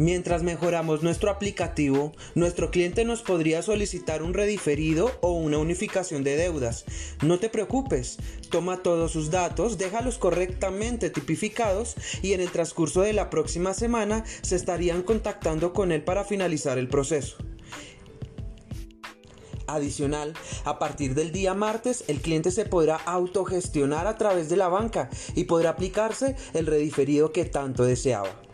Mientras mejoramos nuestro aplicativo, nuestro cliente nos podría solicitar un rediferido o una unificación de deudas. No te preocupes, toma todos sus datos, déjalos correctamente tipificados y en el transcurso de la próxima semana se estarían contactando con él para finalizar el proceso. Adicional, a partir del día martes, el cliente se podrá autogestionar a través de la banca y podrá aplicarse el rediferido que tanto deseaba.